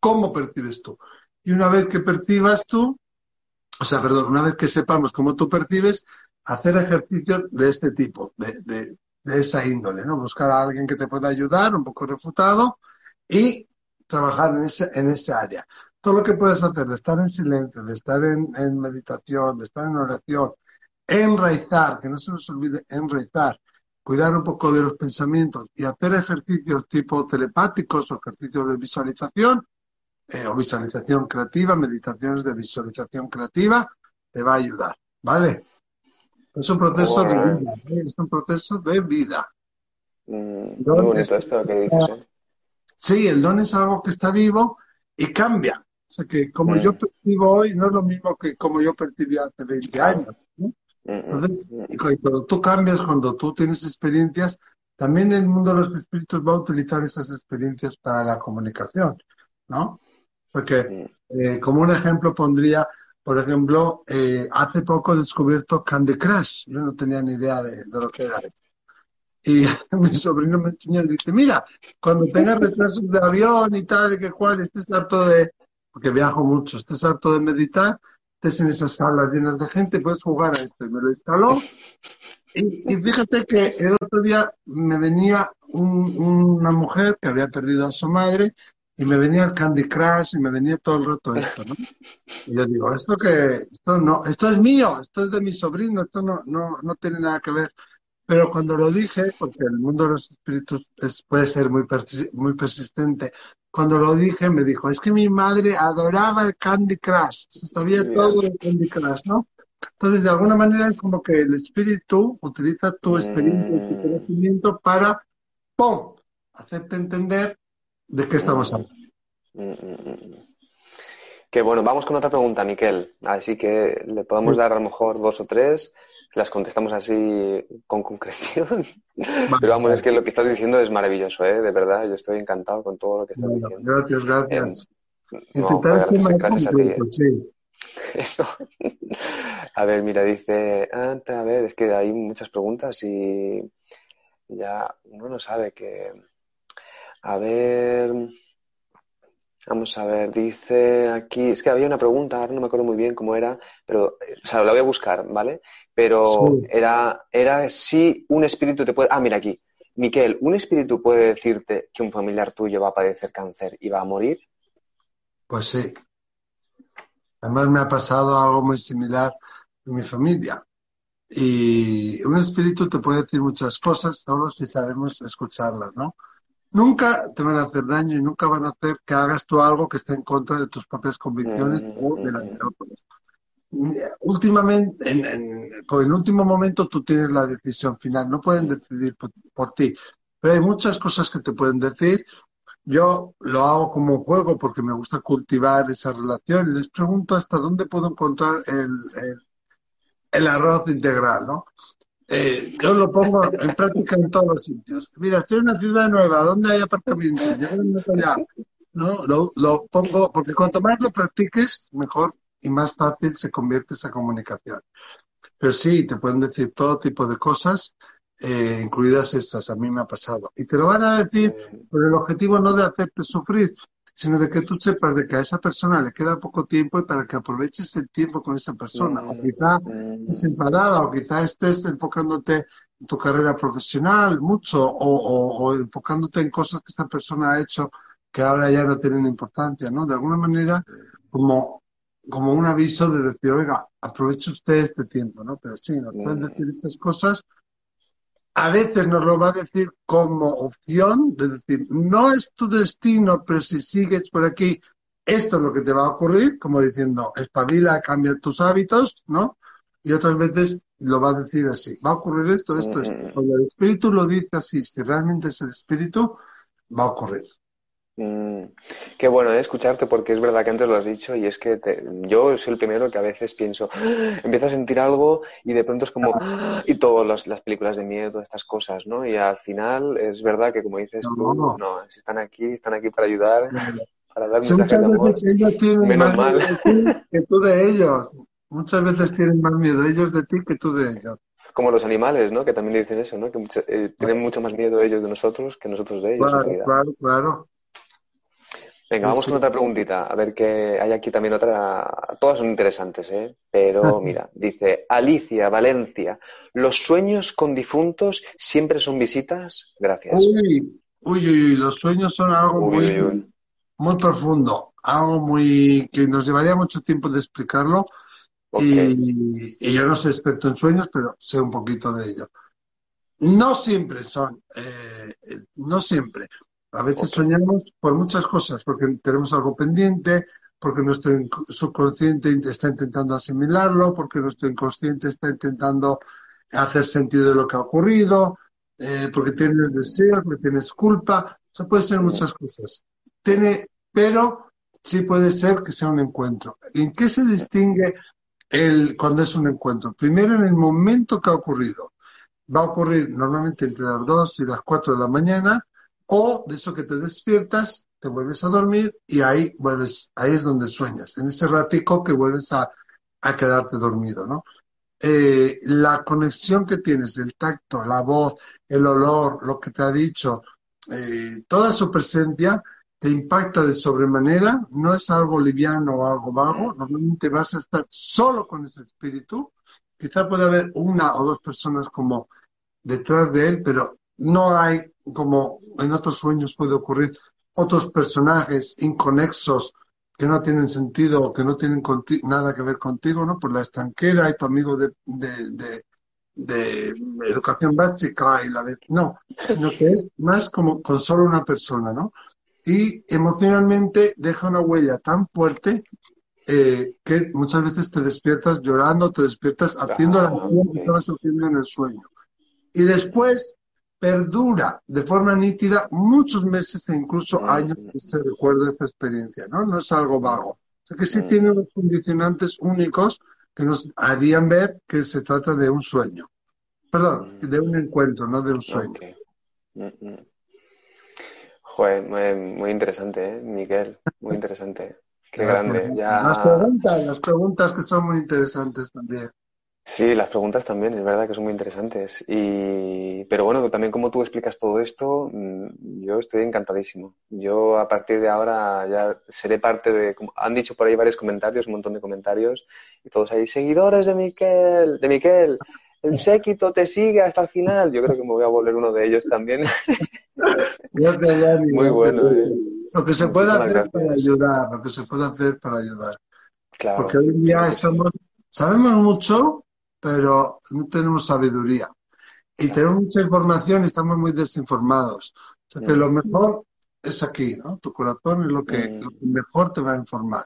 cómo percibes tú. Y una vez que percibas tú, o sea, perdón, una vez que sepamos cómo tú percibes, hacer ejercicios de este tipo, de, de, de esa índole, ¿no? Buscar a alguien que te pueda ayudar, un poco refutado, y trabajar en ese, en área. Todo lo que puedes hacer, de estar en silencio, de estar en, en meditación, de estar en oración, enraizar, que no se nos olvide enraizar, cuidar un poco de los pensamientos y hacer ejercicios tipo telepáticos o ejercicios de visualización, eh, o visualización creativa, meditaciones de visualización creativa, te va a ayudar, ¿vale? Es un proceso de vida, ¿eh? es un proceso de vida. Mm, bonito esto que dices, ¿eh? Sí, el don es algo que está vivo y cambia. O sea que como yo mm. percibo hoy no es lo mismo que como yo percibí hace 20 años. Mm, Entonces, y cuando tú cambias, cuando tú tienes experiencias, también el mundo de los espíritus va a utilizar esas experiencias para la comunicación, ¿no? Porque eh, como un ejemplo pondría, por ejemplo, eh, hace poco he descubierto Candy Crush. Yo no tenía ni idea de, lo que era. Y [laughs] mi sobrino me enseñó y dice, mira, cuando tengas retrasos de avión y tal, y que cual, estés harto de, porque viajo mucho, estés harto de meditar, estés en esas salas llenas de gente, puedes jugar a esto. Y me lo instaló. Y, fíjate que el otro día me venía una mujer que había perdido a su madre y me venía el Candy Crush y me venía todo el rato esto, ¿no? Y yo digo, esto que, esto no, esto es mío, esto es de mi sobrino, esto no, no, no tiene nada que ver. Pero cuando lo dije, porque el mundo de los espíritus puede ser muy, muy persistente, cuando lo dije me dijo, es que mi madre adoraba el Candy Crush, sabía todo el Candy Crush, ¿no? Entonces, de alguna manera es como que el espíritu utiliza tu experiencia y tu Mm. conocimiento para, ¡pum!, hacerte entender de qué estamos hablando. Mm, mm, mm. Que bueno, vamos con otra pregunta, Miquel. Así que le podemos Sí. dar a lo mejor dos o tres, las contestamos así con concreción. [laughs] Pero vamos, es que lo que estás diciendo es maravilloso, ¿eh? De verdad, yo estoy encantado con todo lo que estás Bueno, diciendo. gracias, gracias. No, Intentar pues ser gracias, gracias a ti. ¿eh? sí. [laughs] Eso. A ver, mira, dice, a ver, es que hay muchas preguntas y ya uno no sabe que... A ver, vamos a ver, dice aquí, es que había una pregunta, ahora no me acuerdo muy bien cómo era, pero, o sea, la voy a buscar, ¿vale? Pero Sí. era, era si un espíritu te puede... Ah, mira aquí. Miquel, ¿un espíritu puede decirte que un familiar tuyo va a padecer cáncer y va a morir? Pues sí. Además me ha pasado algo muy similar en mi familia. Y un espíritu te puede decir muchas cosas, solo si sabemos escucharlas, ¿no? Nunca te van a hacer daño y nunca van a hacer que hagas tú algo que esté en contra de tus propias convicciones Mm, o de las mm, de otros. Últimamente, en, el último momento tú tienes la decisión final, no pueden decidir por, por ti, pero hay muchas cosas que te pueden decir. Yo lo hago como un juego porque me gusta cultivar esa relación. Y les pregunto hasta dónde puedo encontrar el, el, el arroz integral, ¿no? Eh, yo lo pongo en práctica en todos los sitios. Mira, estoy en una ciudad nueva, ¿dónde hay aparcamientos? Yo allá. ¿no? Lo, lo pongo, porque cuanto más lo practiques, mejor y más fácil se convierte esa comunicación. Pero sí, te pueden decir todo tipo de cosas eh, incluidas estas, a mí me ha pasado. Y te lo van a decir con el objetivo no de hacerte sufrir, sino de que tú sepas de que a esa persona le queda poco tiempo y para que aproveches el tiempo con esa persona. O quizá estés enfadada o quizá estés enfocándote en tu carrera profesional mucho o, o, o enfocándote en cosas que esta persona ha hecho que ahora ya no tienen importancia, ¿no? De alguna manera, como, como un aviso de decir, oiga, aproveche usted este tiempo, ¿no? Pero sí, nos pueden decir esas cosas a veces nos lo va a decir como opción, de decir, no es tu destino, pero si sigues por aquí, esto es lo que te va a ocurrir, como diciendo, espabila, cambia tus hábitos, ¿no? Y otras veces lo va a decir así, va a ocurrir esto, esto, esto. Cuando el espíritu lo dice así, si realmente es el espíritu, va a ocurrir. Mm, qué bueno ¿eh? escucharte porque es verdad que antes lo has dicho y es que te, yo soy el primero que a veces pienso, ¡Ah! empiezo a sentir algo y de pronto es como, ¡Ah! y todas las películas de miedo, estas cosas, ¿no? Y al final es verdad que como dices tú, No. no, si están aquí, están aquí para ayudar, para dar Sí, mensajes de amor. ellos tienen Menos más mal. de que tú de ellos. Muchas veces tienen más miedo ellos de ti que tú de ellos. Como los animales, ¿no? Que también dicen eso, ¿no? Que mucho- eh, tienen mucho más miedo ellos de nosotros que nosotros de ellos, Claro, claro, claro. Venga, vamos sí. con otra preguntita. A ver que hay aquí también otra. Todas son interesantes, ¿eh? Pero mira, dice Alicia Valencia, ¿los sueños con difuntos siempre son visitas? Gracias. Uy, uy, uy, los sueños son algo Uy, muy, uy, uy. muy profundo, algo muy que nos llevaría mucho tiempo de explicarlo. Y yo no soy experto en sueños, pero sé un poquito de ello. No siempre son, eh, no siempre. A veces soñamos por muchas cosas, porque tenemos algo pendiente, porque nuestro subconsciente está intentando asimilarlo, porque nuestro inconsciente está intentando hacer sentido de lo que ha ocurrido, eh, porque tienes deseos, porque tienes culpa, o sea, puede ser muchas cosas. Tiene, pero sí puede ser que sea un encuentro. ¿En qué se distingue el, cuando es un encuentro? Primero, en el momento que ha ocurrido. Va a ocurrir normalmente entre las 2 y las 4 de la mañana, o de eso que te despiertas, te vuelves a dormir y ahí vuelves, ahí es donde sueñas, en ese ratico que vuelves a, a quedarte dormido, ¿no? Eh, la conexión que tienes, el tacto, la voz, el olor, lo que te ha dicho, eh, toda su presencia te impacta de sobremanera, no es algo liviano o algo vago, normalmente vas a estar solo con ese espíritu, quizá puede haber una o dos personas como detrás de él, pero no hay, como en otros sueños puede ocurrir, otros personajes inconexos que no tienen sentido o que no tienen nada que ver contigo, ¿no? Por la estanquera y tu amigo de, de, de, de educación básica y la de... No, sino que es más como con solo una persona, ¿no? Y emocionalmente deja una huella tan fuerte eh, que muchas veces te despiertas llorando, te despiertas haciendo la acción que estabas haciendo en el sueño. Y después perdura de forma nítida muchos meses e incluso mm. años ese recuerdo, esa experiencia, ¿no? No es algo vago. O sea que sí mm. tiene unos condicionantes únicos que nos harían ver que se trata de un sueño. Perdón, mm. de un encuentro, no de un sueño. Joder, muy, interesante, ¿eh, Miguel? Muy interesante. Qué grande. Las preguntas, las preguntas que son muy interesantes también. Sí, las preguntas también, es verdad que son muy interesantes. Y... Pero bueno, también como tú explicas todo esto, mm, yo estoy encantadísimo. Yo a partir de ahora ya seré parte de... Han dicho por ahí varios comentarios, un montón de comentarios, y todos ahí, seguidores de Miquel, de Miquel, el séquito te sigue hasta el final. Yo creo que me voy a volver uno de ellos también. [laughs] muy bueno. Eh. Lo que se puede hacer para ayudar, lo que se puede hacer para ayudar. Claro. Porque hoy en día estamos, sabemos mucho, pero no tenemos sabiduría. Y tenemos mucha información y estamos muy desinformados. O sea que lo mejor es aquí, ¿no? Tu corazón es lo que, lo que mejor te va a informar.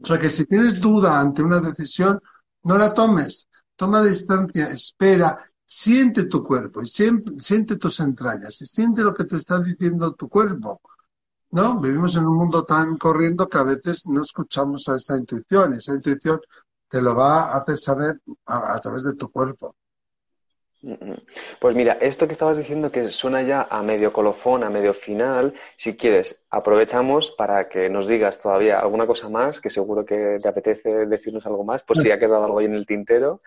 O sea que si tienes duda ante una decisión, no la tomes. Toma distancia, espera, siente tu cuerpo y siente tus entrañas y siente lo que te está diciendo tu cuerpo. ¿No? Vivimos en un mundo tan corriendo que a veces no escuchamos a esa intuición. Esa intuición te lo va a hacer saber a, través de tu cuerpo. Pues mira, esto que estabas diciendo que suena ya a medio colofón, a medio final, si quieres, aprovechamos para que nos digas todavía alguna cosa más, que seguro que te apetece decirnos algo más, por si ha quedado algo ahí en el tintero,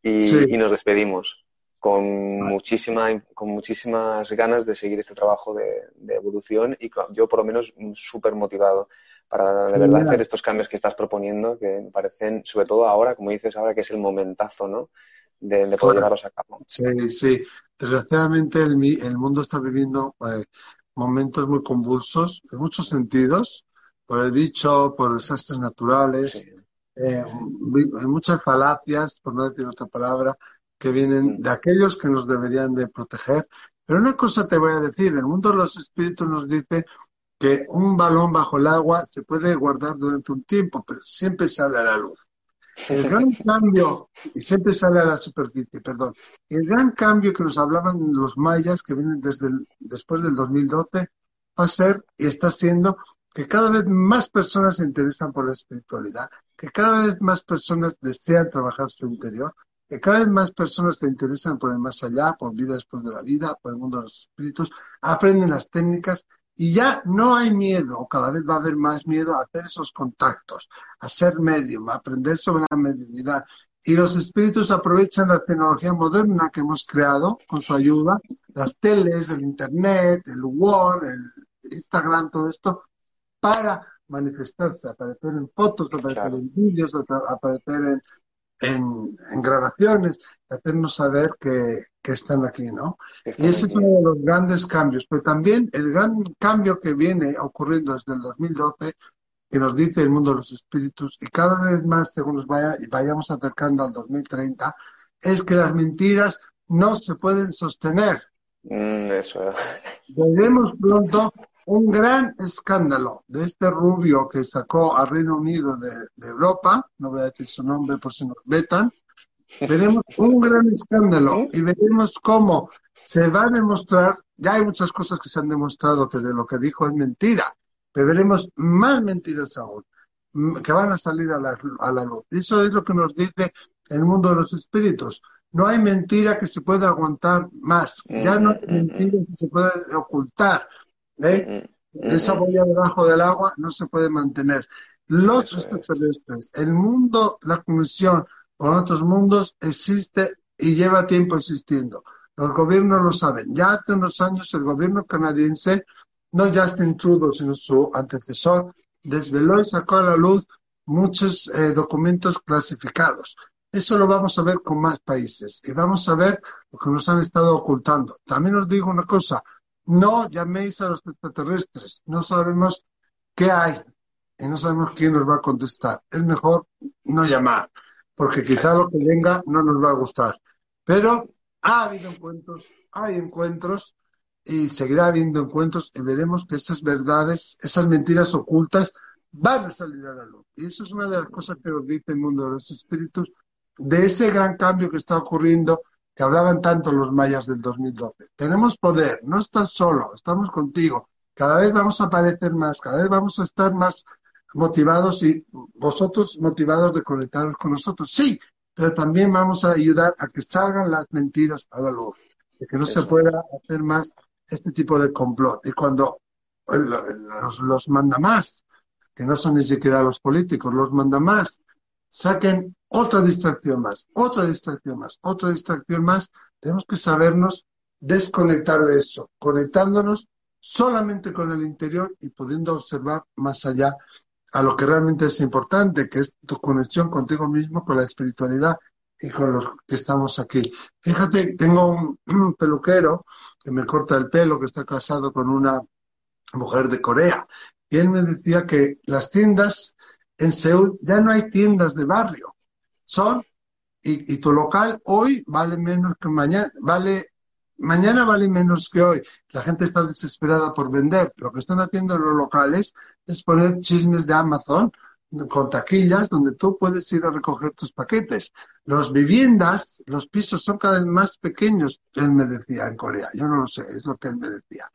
y, nos despedimos con, muchísima, con muchísimas ganas de seguir este trabajo de, de evolución y yo por lo menos súper motivado para de verdad hacer estos cambios que estás proponiendo, que me parecen, sobre todo ahora, como dices ahora, que es el momentazo, ¿no? De, poder llevarlos a cabo. Sí, sí. Desgraciadamente el, el mundo está viviendo eh, momentos muy convulsos, en muchos sentidos, por el bicho, por desastres naturales, eh, hay muchas falacias, por no decir otra palabra, que vienen de aquellos que nos deberían de proteger. Pero una cosa te voy a decir, el mundo de los espíritus nos dice que un balón bajo el agua se puede guardar durante un tiempo, pero siempre sale a la luz. El [laughs] gran cambio, y siempre sale a la superficie, perdón, el gran cambio que nos hablaban los mayas, que vienen desde después del 2012, va a ser y está siendo que cada vez más personas se interesan por la espiritualidad, que cada vez más personas desean trabajar su interior, que cada vez más personas se interesan por el más allá, por vida después de la vida, por el mundo de los espíritus, aprenden las técnicas y ya no hay miedo, o cada vez va a haber más miedo a hacer esos contactos, a ser medium, a aprender sobre la mediunidad. Y los espíritus aprovechan la tecnología moderna que hemos creado con su ayuda, las teles, el internet, el Word, el Instagram, todo esto, para manifestarse, aparecer en fotos, aparecer en vídeos, aparecer en, en, grabaciones, hacernos saber que, están aquí, ¿no? Y ese es uno de los grandes cambios. Pero también el gran cambio que viene ocurriendo desde el 2012, que nos dice el mundo de los espíritus, y cada vez más, según nos vaya, vayamos acercando al 2030, es que las mentiras no se pueden sostener. Mm, eso. Veremos pronto un gran escándalo de este rubio que sacó al Reino Unido de, Europa, no voy a decir su nombre por si nos vetan, veremos un gran escándalo y veremos cómo se va a demostrar, ya hay muchas cosas que se han demostrado que de lo que dijo es mentira, pero veremos más mentiras aún, mm, que van a salir a la, a la luz. Eso es lo que nos dice el mundo de los espíritus. No hay mentira que se pueda aguantar más, ya no hay mm, mm, mentira que se pueda ocultar ¿Eh? Esa boya debajo del agua no se puede mantener. Los extraterrestres, el mundo, la conexión con otros mundos existe y lleva tiempo existiendo. Los gobiernos lo saben. Ya hace unos años el gobierno canadiense, no Justin Trudeau, sino su antecesor, desveló y sacó a la luz muchos eh, documentos clasificados. Eso lo vamos a ver con más países y vamos a ver lo que nos han estado ocultando. También os digo una cosa, no llaméis a los extraterrestres, no sabemos qué hay y no sabemos quién nos va a contestar. Es mejor no llamar, porque quizá lo que venga no nos va a gustar. Pero ha habido encuentros, hay encuentros y seguirá habiendo encuentros y veremos que esas verdades, esas mentiras ocultas van a salir a la luz. Y eso es una de las cosas que nos dice el mundo de los espíritus, de ese gran cambio que está ocurriendo, que hablaban tanto los mayas del 2012. Tenemos poder, no estás solo, estamos contigo. Cada vez vamos a aparecer más, cada vez vamos a estar más motivados y vosotros motivados de conectaros con nosotros. Sí, pero también vamos a ayudar a que salgan las mentiras a la luz, de que no se pueda hacer más este tipo de complot. Y cuando los, los mandamás, que no son ni siquiera los políticos, los mandamás, saquen otra distracción más, otra distracción más, otra distracción más, tenemos que sabernos desconectar de eso, conectándonos solamente con el interior y pudiendo observar más allá a lo que realmente es importante, que es tu conexión contigo mismo, con la espiritualidad y con los que estamos aquí. Fíjate, tengo un, [clears throat] peluquero que me corta el pelo, que está casado con una mujer de Corea, y él me decía que las tiendas en Seúl ya no hay tiendas de barrio, son, y, tu local hoy vale menos que mañana, vale mañana vale menos que hoy. La gente está desesperada por vender. Lo que están haciendo en los locales es poner chismes de Amazon con taquillas donde tú puedes ir a recoger tus paquetes. Las viviendas, los pisos son cada vez más pequeños, él me decía en Corea. Yo no lo sé, es lo que él me decía.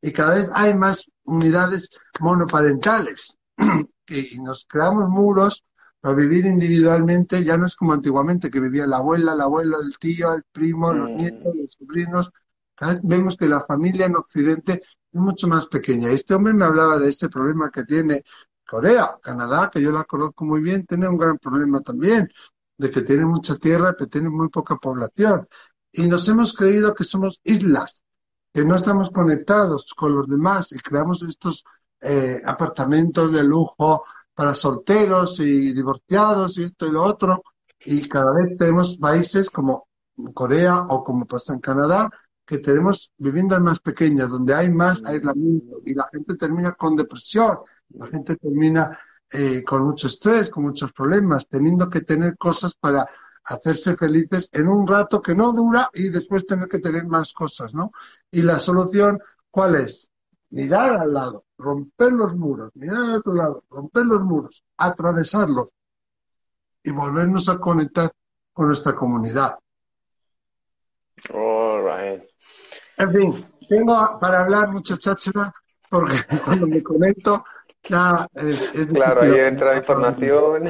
Y cada vez hay más unidades monoparentales. [clears throat] y nos creamos muros para vivir individualmente ya no es como antiguamente, que vivía la abuela, la abuelo, el tío, el primo, los Mm. nietos, los sobrinos. Vemos que la familia en Occidente es mucho más pequeña. Este hombre me hablaba de ese problema que tiene Corea, Canadá, que yo la conozco muy bien, tiene un gran problema también, de que tiene mucha tierra, pero tiene muy poca población. Y nos hemos creído que somos islas, que no estamos conectados con los demás y creamos estos eh, apartamentos de lujo para solteros y divorciados y esto y lo otro. Y cada vez tenemos países como Corea o como pasa en Canadá, que tenemos viviendas más pequeñas, donde hay más aislamiento y la gente termina con depresión, la gente termina eh, con mucho estrés, con muchos problemas, teniendo que tener cosas para hacerse felices en un rato que no dura y después tener que tener más cosas, ¿no? Y la solución, ¿cuál es? Mirar al lado, romper los muros, mirar al otro lado, romper los muros, atravesarlos y volvernos a conectar con nuestra comunidad. All right. En fin, tengo para hablar mucha cháchara porque [laughs] cuando me conecto ya es, es Claro, ahí entra información.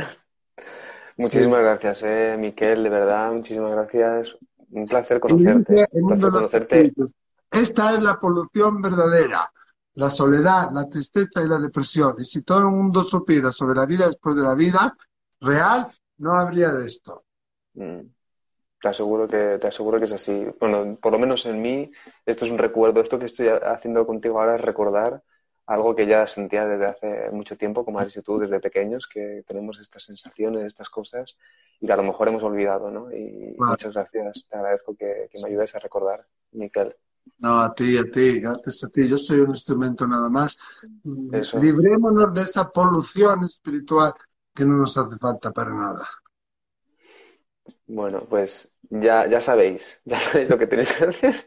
Muchísimas gracias, eh, Miquel, de verdad, muchísimas gracias. Un placer conocerte. Un placer. Esta es la polución verdadera, la soledad, la tristeza y la depresión. Y si todo el mundo supiera sobre la vida después de la vida real, no habría de esto. Mm. Te aseguro que, te aseguro que es así. Bueno, por lo menos en mí, esto es un recuerdo. Esto que estoy haciendo contigo ahora es recordar algo que ya sentía desde hace mucho tiempo, como has dicho tú, desde pequeños, que tenemos estas sensaciones, estas cosas, y que a lo mejor hemos olvidado, ¿no? Y Vale. muchas gracias. Te agradezco que, que me ayudes a recordar, Miquel. No, a ti, a ti, gracias a ti. Yo soy un instrumento nada más. Eso. Librémonos de esa polución espiritual que no nos hace falta para nada. Bueno, pues ya, ya sabéis, [laughs] ya sabéis lo que tenéis que hacer.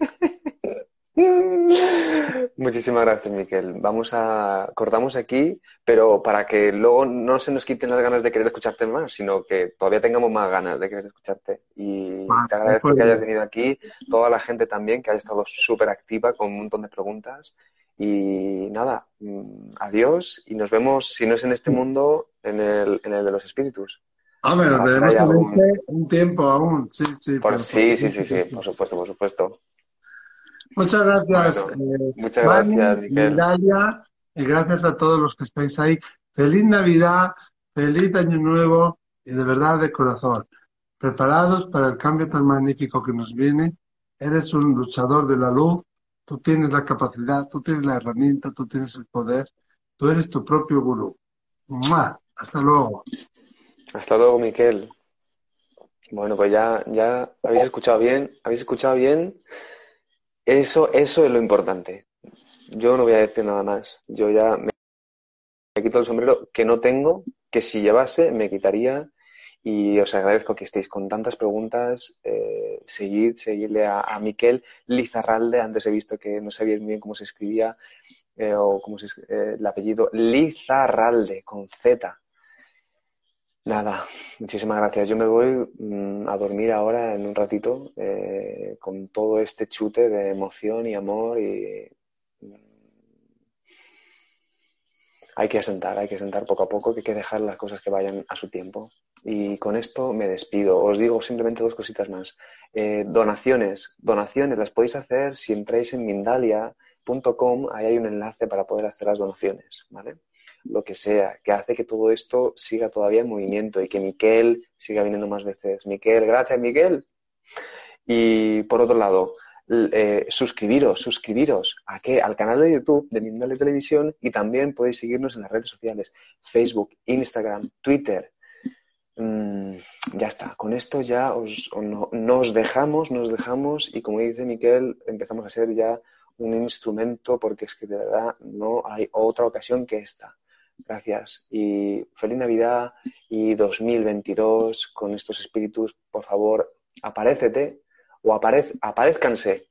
[laughs] Muchísimas gracias, Miquel. Vamos a cortamos aquí, pero para que luego no se nos quiten las ganas de querer escucharte más, sino que todavía tengamos más ganas de querer escucharte. Y Vale, te agradezco de que acuerdo. hayas venido aquí, toda la gente también que haya estado súper activa con un montón de preguntas. Y nada, mm, adiós y nos vemos, si no es en este mundo, en el, en el de los espíritus. Veremos algún- este un tiempo aún. Sí, sí. Por- pero- sí, sí, sí, sí, por supuesto, por supuesto. Muchas gracias, eh, Muchas gracias. Dalia, y gracias a todos los que estáis ahí. Feliz Navidad, feliz Año Nuevo y de verdad de corazón. Preparados para el cambio tan magnífico que nos viene. Eres un luchador de la luz, tú tienes la capacidad, tú tienes la herramienta, tú tienes el poder, tú eres tu propio gurú. ¡Mua! Hasta luego. Hasta luego, Miquel. Bueno, pues ya, ya habéis escuchado bien, habéis escuchado bien. Eso, eso es lo importante. Yo no voy a decir nada más. Yo ya me, quito el sombrero que no tengo, que si llevase me quitaría. Y os agradezco que estéis con tantas preguntas. Eh, seguid, seguidle a, a Miquel Lizarralde. Antes he visto que no sabíais muy bien cómo se escribía. eh, o como se eh, el apellido, Lizarralde, con Z. Nada, muchísimas gracias. Yo me voy mm, a dormir ahora en un ratito eh, con todo este chute de emoción y amor y mm, hay que asentar, hay que asentar poco a poco, que hay que dejar las cosas que vayan a su tiempo. Y con esto me despido. Os digo simplemente dos cositas más. Eh, donaciones, donaciones las podéis hacer si entráis en mindalia.com, ahí hay un enlace para poder hacer las donaciones, ¿vale? Lo que sea, que hace que todo esto siga todavía en movimiento y que Miquel siga viniendo más veces. Miquel, gracias, Miquel. Y por otro lado, eh, suscribiros, suscribiros a qué? Al canal de YouTube de Mindalia Televisión y también podéis seguirnos en las redes sociales, Facebook, Instagram, Twitter. Mm, ya está, con esto ya os, nos dejamos, nos dejamos y como dice Miquel, empezamos a ser ya un instrumento porque es que de verdad no hay otra ocasión que esta. Gracias. Y feliz Navidad y 2022 con estos espíritus, por favor, aparécete o aparez, aparezcanse